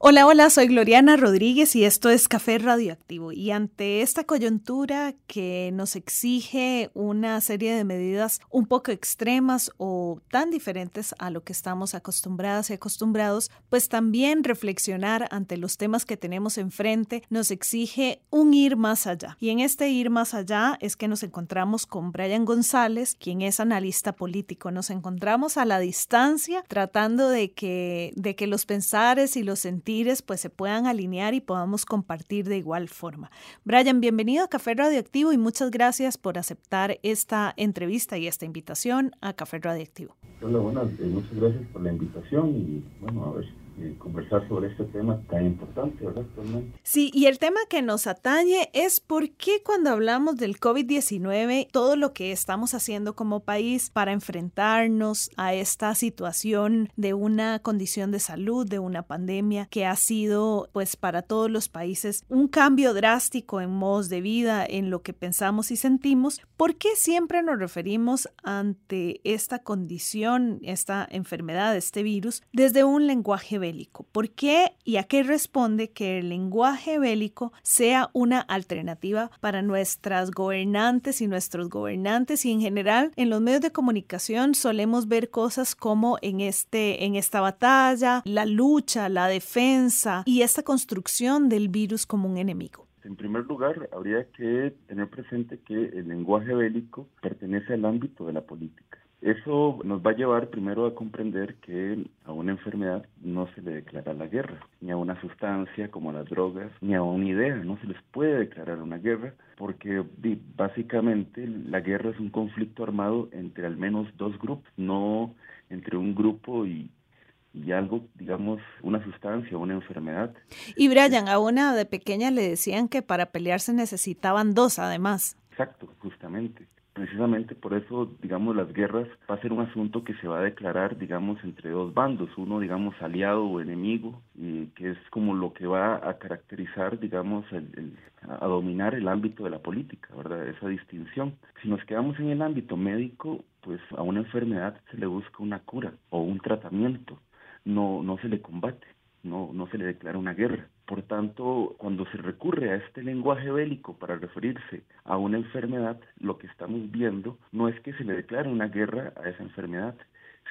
Hola, hola, soy Gloriana Rodríguez y esto es Café Radioactivo. Y ante esta coyuntura que nos exige una serie de medidas un poco extremas o tan diferentes a lo que estamos acostumbradas y acostumbrados, pues también reflexionar ante los temas que tenemos enfrente nos exige un ir más allá. Y en este ir más allá es que nos encontramos con Brian González, quien es analista político. Nos encontramos a la distancia tratando de que, de que los pensares y los sentidos pues se puedan alinear y podamos compartir de igual forma. Brian, bienvenido a Café Radioactivo y muchas gracias por aceptar esta entrevista y esta invitación a Café Radioactivo. Hola, buenas, eh, muchas gracias por la invitación y bueno, a ver conversar sobre este tema tan importante, ¿verdad? Sí, y el tema que nos atañe es por qué cuando hablamos del COVID-19, todo lo que estamos haciendo como país para enfrentarnos a esta situación de una condición de salud, de una pandemia que ha sido, pues, para todos los países un cambio drástico en modos de vida, en lo que pensamos y sentimos, ¿por qué siempre nos referimos ante esta condición, esta enfermedad, este virus, desde un lenguaje ¿Por qué y a qué responde que el lenguaje bélico sea una alternativa para nuestras gobernantes y nuestros gobernantes y en general en los medios de comunicación solemos ver cosas como en este en esta batalla, la lucha, la defensa y esta construcción del virus como un enemigo? En primer lugar, habría que tener presente que el lenguaje bélico pertenece al ámbito de la política. Eso nos va a llevar primero a comprender que a una enfermedad no se le declara la guerra, ni a una sustancia como las drogas, ni a una idea, no se les puede declarar una guerra, porque básicamente la guerra es un conflicto armado entre al menos dos grupos, no entre un grupo y, y algo, digamos, una sustancia, una enfermedad. Y Brian, a una de pequeña le decían que para pelearse necesitaban dos, además. Exacto, justamente precisamente por eso, digamos, las guerras va a ser un asunto que se va a declarar, digamos, entre dos bandos, uno, digamos, aliado o enemigo, y que es como lo que va a caracterizar, digamos, el, a dominar el ámbito de la política, ¿verdad? Esa distinción. Si nos quedamos en el ámbito médico, pues a una enfermedad se le busca una cura o un tratamiento, no, no se le combate, no, no se le declara una guerra. Por tanto, cuando se recurre a este lenguaje bélico para referirse a una enfermedad, lo que estamos viendo no es que se le declare una guerra a esa enfermedad,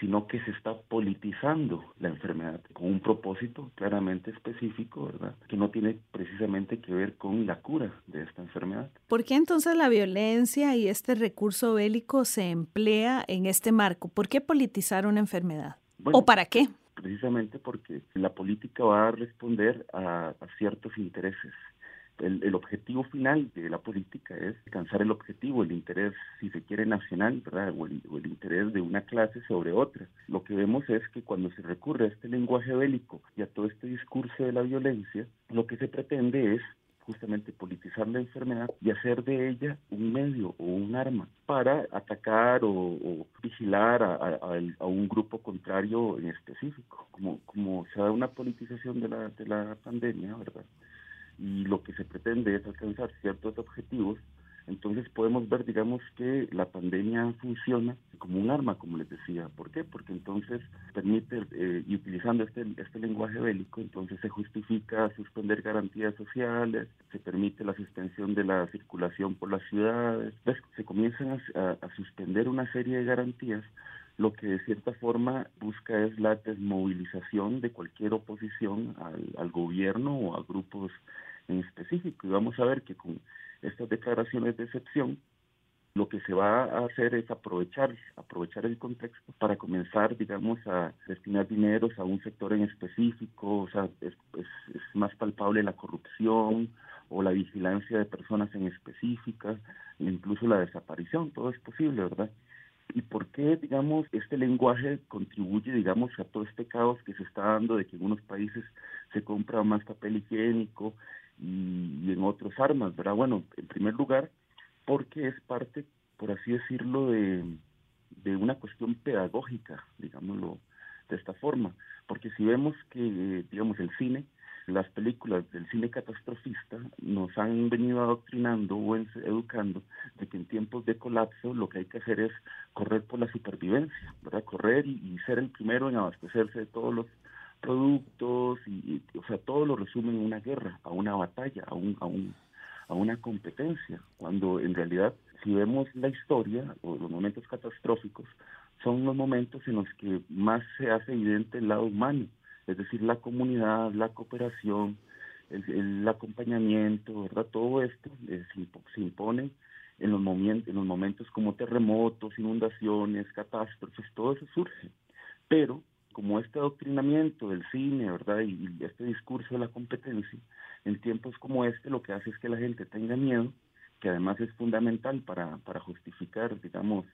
sino que se está politizando la enfermedad con un propósito claramente específico, ¿verdad? Que no tiene precisamente que ver con la cura de esta enfermedad. ¿Por qué entonces la violencia y este recurso bélico se emplea en este marco? ¿Por qué politizar una enfermedad? ¿O para qué? Precisamente porque la política va a responder a, ciertos intereses. El, objetivo final de la política es alcanzar el objetivo, el interés, si se quiere, nacional, ¿verdad? O el, o el, interés de una clase sobre otra. Lo que vemos es que cuando se recurre a este lenguaje bélico y a todo este discurso de la violencia, lo que se pretende es justamente politizar la enfermedad y hacer de ella un medio o un arma para atacar o, vigilar a, un grupo contrario en específico, como, como se da una politización de la, de la pandemia, ¿verdad? Y lo que se pretende es alcanzar ciertos objetivos entonces podemos ver, digamos, que la pandemia funciona como un arma, como les decía. ¿Por qué? Porque entonces permite, eh, y utilizando este, este lenguaje bélico, entonces se justifica suspender garantías sociales, se permite la suspensión de la circulación por las ciudades, se comienzan a, suspender una serie de garantías lo que de cierta forma busca es la desmovilización de cualquier oposición al, al, gobierno o a grupos en específico. Y vamos a ver que con estas declaraciones de excepción, lo que se va a hacer es aprovechar, aprovechar el contexto para comenzar, digamos, a destinar dineros a un sector en específico, o sea, es, más palpable la corrupción o la vigilancia de personas en específica, incluso la desaparición, todo es posible, ¿verdad? ¿Y por qué, digamos, este lenguaje contribuye, digamos, a todo este caos que se está dando de que en unos países se compra más papel higiénico y, en otros armas, ¿verdad? Bueno, en primer lugar, porque es parte por así decirlo, de, de una cuestión pedagógica, digámoslo de esta forma, porque si vemos que, digamos, el cine, las películas del cine catastrofista nos han venido adoctrinando o educando de que en tiempos de colapso lo que hay que hacer es correr por la supervivencia, ¿verdad? Correr y, ser el primero en abastecerse de todos los productos y, o sea, todo lo resume en una guerra, a una batalla, a un, a un a una competencia, cuando en realidad si vemos la historia o los momentos catastróficos, son los momentos en los que más se hace evidente el lado humano, es decir, la comunidad, la cooperación, el, acompañamiento, ¿verdad? Todo esto eh, se, impone en los, momentos, en los momentos como terremotos, inundaciones, catástrofes, todo eso surge. Pero como este adoctrinamiento del cine, ¿verdad? Y, este discurso de la competencia, en tiempos como este lo que hace es que la gente tenga miedo, que además es fundamental para, para justificar, digamos,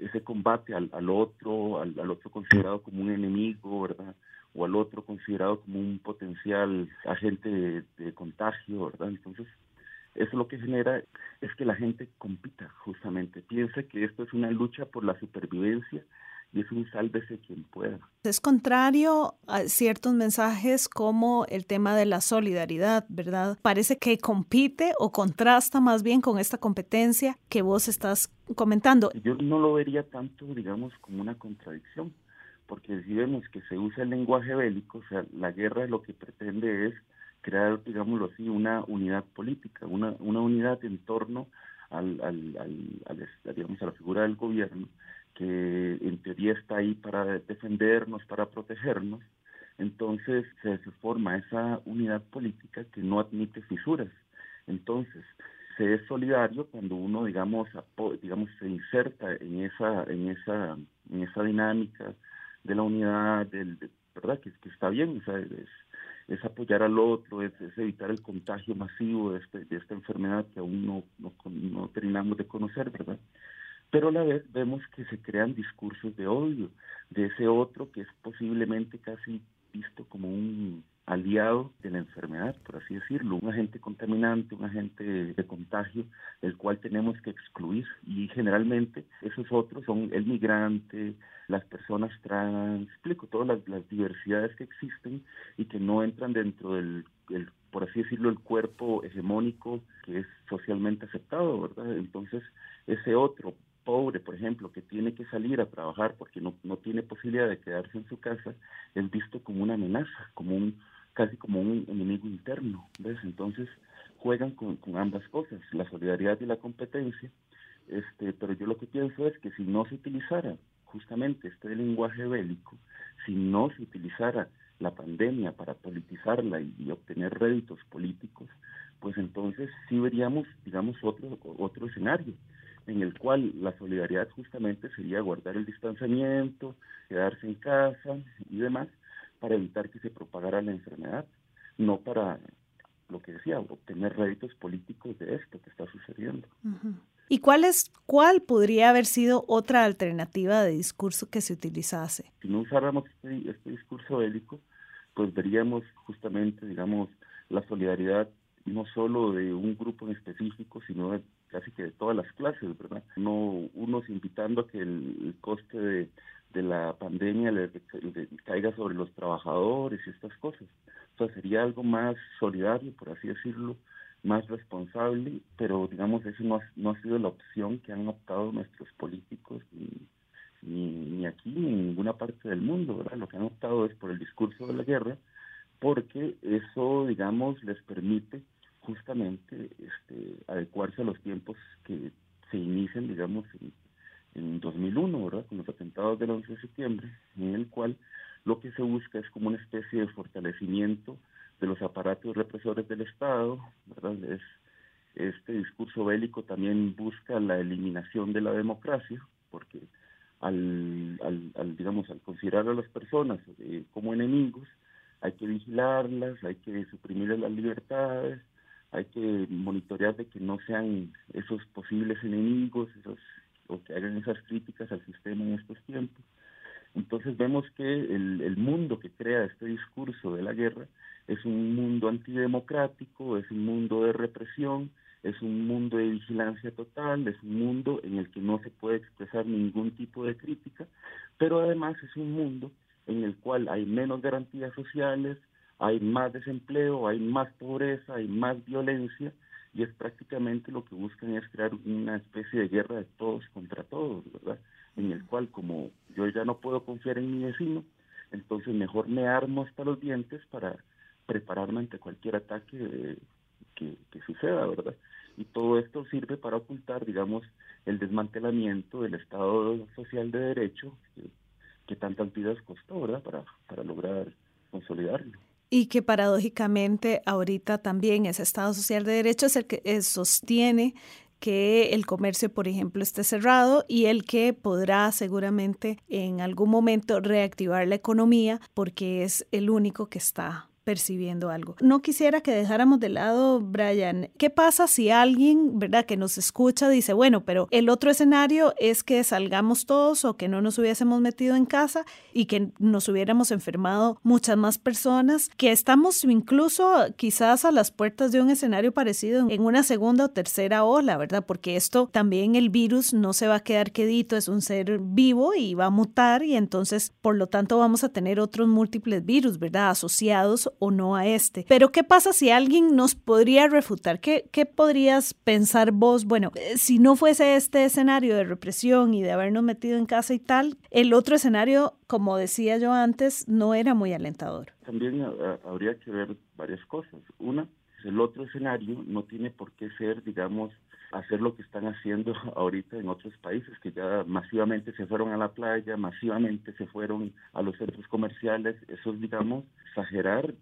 ese combate al, al otro, al, al, otro considerado como un enemigo, ¿verdad? O al otro considerado como un potencial agente de, contagio, ¿verdad? Entonces, eso lo que genera es que la gente compita justamente, piensa que esto es una lucha por la supervivencia y es un sálvese quien pueda. Es contrario a ciertos mensajes como el tema de la solidaridad, ¿verdad? Parece que compite o contrasta más bien con esta competencia que vos estás comentando. Yo no lo vería tanto, digamos, como una contradicción, porque si vemos que se usa el lenguaje bélico, o sea, la guerra lo que pretende es crear, digámoslo así, una unidad política, una, una unidad en torno al, al, al, digamos, a la figura del gobierno que en teoría está ahí para defendernos, para protegernos, entonces se, forma esa unidad política que no admite fisuras. Entonces, se es solidario cuando uno, digamos, digamos se inserta en esa, en esa, en esa dinámica de la unidad, del, ¿verdad? Que, que está bien, o es, es apoyar al otro, es, evitar el contagio masivo de, este, de esta enfermedad que aún no, no, no terminamos de conocer, ¿verdad? Pero a la vez vemos que se crean discursos de odio de ese otro que es posiblemente casi visto como un aliado de la enfermedad, por así decirlo, un agente contaminante, un agente de contagio, el cual tenemos que excluir. Y generalmente esos otros son el migrante, las personas trans, explico todas las, diversidades que existen y que no entran dentro del, por así decirlo, el cuerpo hegemónico que es socialmente aceptado, ¿verdad? Entonces, ese otro pobre, por ejemplo, que tiene que salir a trabajar porque no, no tiene posibilidad de quedarse en su casa, es visto como una amenaza, como un casi como un enemigo interno, ¿ves? Entonces juegan con, ambas cosas, la solidaridad y la competencia, este, pero yo lo que pienso es que si no se utilizara justamente este lenguaje bélico, si no se utilizara la pandemia para politizarla y, y, obtener réditos políticos, pues entonces sí veríamos, digamos, otro, otro escenario en el cual la solidaridad justamente sería guardar el distanciamiento, quedarse en casa y demás, para evitar que se propagara la enfermedad, no para lo que decía, obtener réditos políticos de esto que está sucediendo. ¿Y cuál, es, cuál podría haber sido otra alternativa de discurso que se utilizase? Si no usáramos este, este discurso bélico, pues veríamos justamente, digamos, la solidaridad no solo de un grupo en específico, sino de casi que de todas las clases, ¿verdad? No unos invitando a que el, coste de, la pandemia le, caiga sobre los trabajadores y estas cosas. O sea, sería algo más solidario, por así decirlo, más responsable, pero digamos, eso no ha, sido la opción que han optado nuestros políticos ni, ni aquí ni en ninguna parte del mundo, ¿verdad? Lo que han optado es por el discurso de la guerra, porque eso, digamos, les permite justamente este, adecuarse a los tiempos que se inician, digamos, en, en 2001, ¿verdad? Con los atentados del 11 de septiembre, en el cual lo que se busca es como una especie de fortalecimiento de los aparatos represores del Estado, este discurso bélico también busca la eliminación de la democracia, porque al, al, al digamos, al considerar a las personas eh, como enemigos, hay que vigilarlas, hay que suprimir las libertades, hay que monitorear de que no sean esos posibles enemigos, esos o que hagan esas críticas al sistema en estos tiempos. Entonces vemos que el, el mundo que crea este discurso de la guerra es un mundo antidemocrático, es un mundo de represión, es un mundo de vigilancia total, es un mundo en el que no se puede expresar ningún tipo de crítica, pero además es un mundo en el cual hay menos garantías sociales, hay más desempleo, hay más pobreza, hay más violencia, y es prácticamente lo que buscan es crear una especie de guerra de todos contra todos, ¿verdad? En el cual como yo ya no puedo confiar en mi vecino, entonces mejor me armo hasta los dientes para prepararme ante cualquier ataque que, suceda, ¿verdad? Y todo esto sirve para ocultar, digamos, el desmantelamiento del Estado social de Derecho que, que tantas vidas costó, ¿verdad? Para, para lograr consolidarlo y que paradójicamente ahorita también ese Estado Social de Derecho es el que eh, sostiene que el comercio, por ejemplo, esté cerrado y el que podrá seguramente en algún momento reactivar la economía porque es el único que está percibiendo algo. No quisiera que dejáramos de lado, Brian, ¿qué pasa si alguien, verdad, que nos escucha dice, bueno, pero el otro escenario es que salgamos todos o que no nos hubiésemos metido en casa y que nos hubiéramos enfermado muchas más personas, que estamos incluso quizás a las puertas de un escenario parecido en una segunda o tercera ola, ¿verdad? Porque esto también el virus no se va a quedar quedito, es un ser vivo y va a mutar y entonces, por lo tanto, vamos a tener otros múltiples virus, ¿verdad? Asociados o no a este. Pero ¿qué pasa si alguien nos podría refutar? ¿Qué, qué podrías pensar vos? Bueno, eh, si no fuese este escenario de represión y de habernos metido en casa y tal, el otro escenario, como decía yo antes, no era muy alentador. También eh, habría que ver varias cosas. Una, el otro escenario no tiene por qué ser, digamos, hacer lo que están haciendo ahorita en otros países, que ya masivamente se fueron a la playa, masivamente se fueron a los centros comerciales. Eso es, digamos, exagerar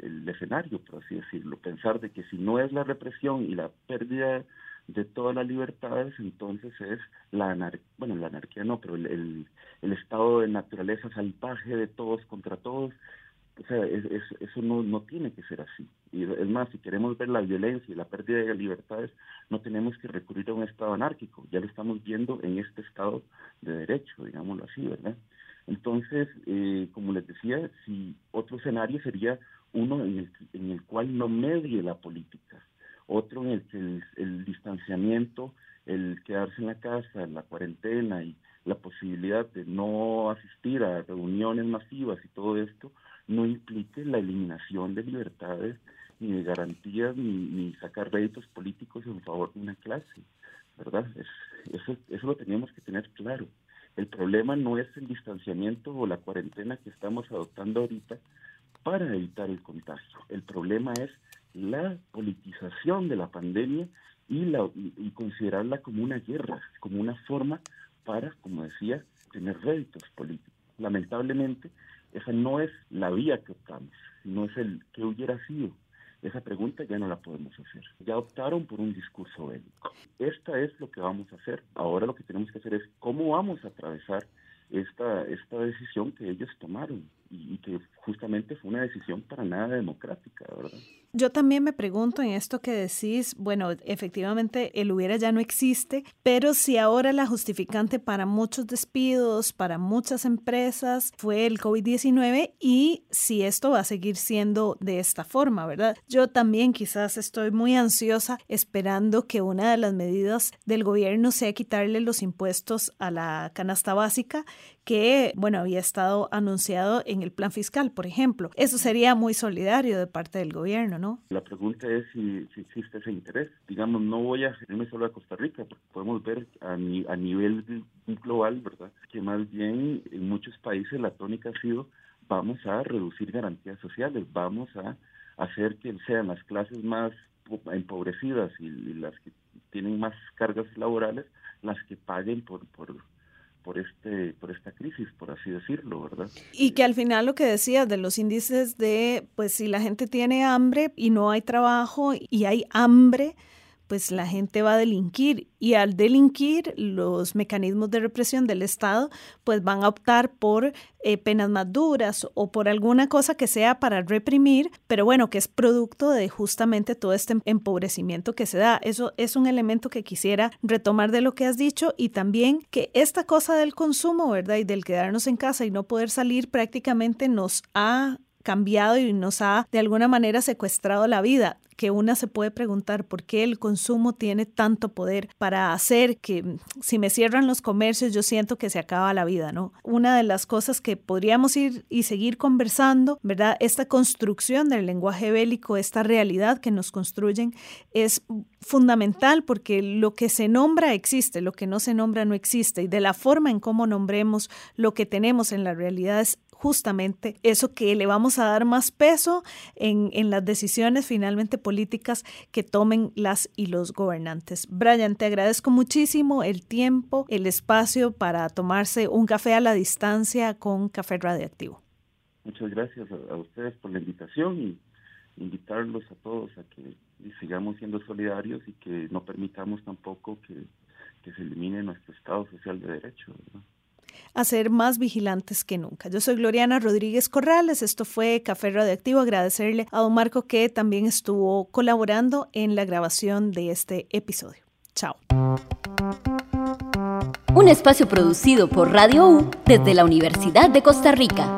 el escenario, por así decirlo, pensar de que si no es la represión y la pérdida de todas las libertades, entonces es la anarquía, bueno, la anarquía no, pero el, el, estado de naturaleza salvaje de todos contra todos, o sea, eso no, no tiene que ser así. Y es más, si queremos ver la violencia y la pérdida de libertades, no tenemos que recurrir a un estado anárquico, ya lo estamos viendo en este estado de derecho, digámoslo así, ¿verdad? Entonces, eh, como les decía, si otro escenario sería uno en el, en el cual no medie la política, otro en el que el, distanciamiento, el quedarse en la casa, la cuarentena y la posibilidad de no asistir a reuniones masivas y todo esto no implique la eliminación de libertades ni de garantías ni, sacar réditos políticos en favor de una clase, ¿verdad? eso, eso lo teníamos que tener claro. El problema no es el distanciamiento o la cuarentena que estamos adoptando ahorita, para evitar el contagio. El problema es la politización de la pandemia y, la, y considerarla como una guerra, como una forma para, como decía, tener réditos políticos. Lamentablemente, esa no es la vía que optamos, no es el que hubiera sido. Esa pregunta ya no la podemos hacer. Ya optaron por un discurso bélico. Esta es lo que vamos a hacer. Ahora lo que tenemos que hacer es cómo vamos a atravesar esta, esta decisión que ellos tomaron y, que justamente fue una decisión para nada democrática, ¿verdad? Yo también me pregunto en esto que decís, bueno, efectivamente el hubiera ya no existe, pero si ahora la justificante para muchos despidos, para muchas empresas fue el COVID-19 y si esto va a seguir siendo de esta forma, ¿verdad? Yo también quizás estoy muy ansiosa esperando que una de las medidas del gobierno sea quitarle los impuestos a la canasta básica que, bueno, había estado anunciado en el plan fiscal, por ejemplo. Eso sería muy solidario de parte del gobierno, ¿no? La pregunta es si, existe ese interés. Digamos, no voy a irme solo a Costa Rica, porque podemos ver a, a nivel global, ¿verdad? Que más bien en muchos países la tónica ha sido vamos a reducir garantías sociales, vamos a hacer que sean las clases más empobrecidas y, las que tienen más cargas laborales las que paguen por, por por este por esta crisis, por así decirlo, ¿verdad? Y que al final lo que decías de los índices de pues si la gente tiene hambre y no hay trabajo y hay hambre, pues la gente va a delinquir y al delinquir los mecanismos de represión del Estado pues van a optar por eh, penas más duras o por alguna cosa que sea para reprimir, pero bueno, que es producto de justamente todo este empobrecimiento que se da. Eso es un elemento que quisiera retomar de lo que has dicho y también que esta cosa del consumo, ¿verdad? Y del quedarnos en casa y no poder salir prácticamente nos ha cambiado y nos ha de alguna manera secuestrado la vida que una se puede preguntar por qué el consumo tiene tanto poder para hacer que si me cierran los comercios yo siento que se acaba la vida, ¿no? Una de las cosas que podríamos ir y seguir conversando, ¿verdad? Esta construcción del lenguaje bélico, esta realidad que nos construyen es fundamental porque lo que se nombra existe, lo que no se nombra no existe y de la forma en cómo nombremos lo que tenemos en la realidad es justamente eso que le vamos a dar más peso en, en, las decisiones finalmente políticas que tomen las y los gobernantes. Brian, te agradezco muchísimo el tiempo, el espacio para tomarse un café a la distancia con café radioactivo. Muchas gracias a, ustedes por la invitación y invitarlos a todos a que sigamos siendo solidarios y que no permitamos tampoco que, que se elimine nuestro Estado social de derecho. A ser más vigilantes que nunca. Yo soy Gloriana Rodríguez Corrales, esto fue Café Radioactivo, agradecerle a don Marco que también estuvo colaborando en la grabación de este episodio. Chao. Un espacio producido por Radio U desde la Universidad de Costa Rica.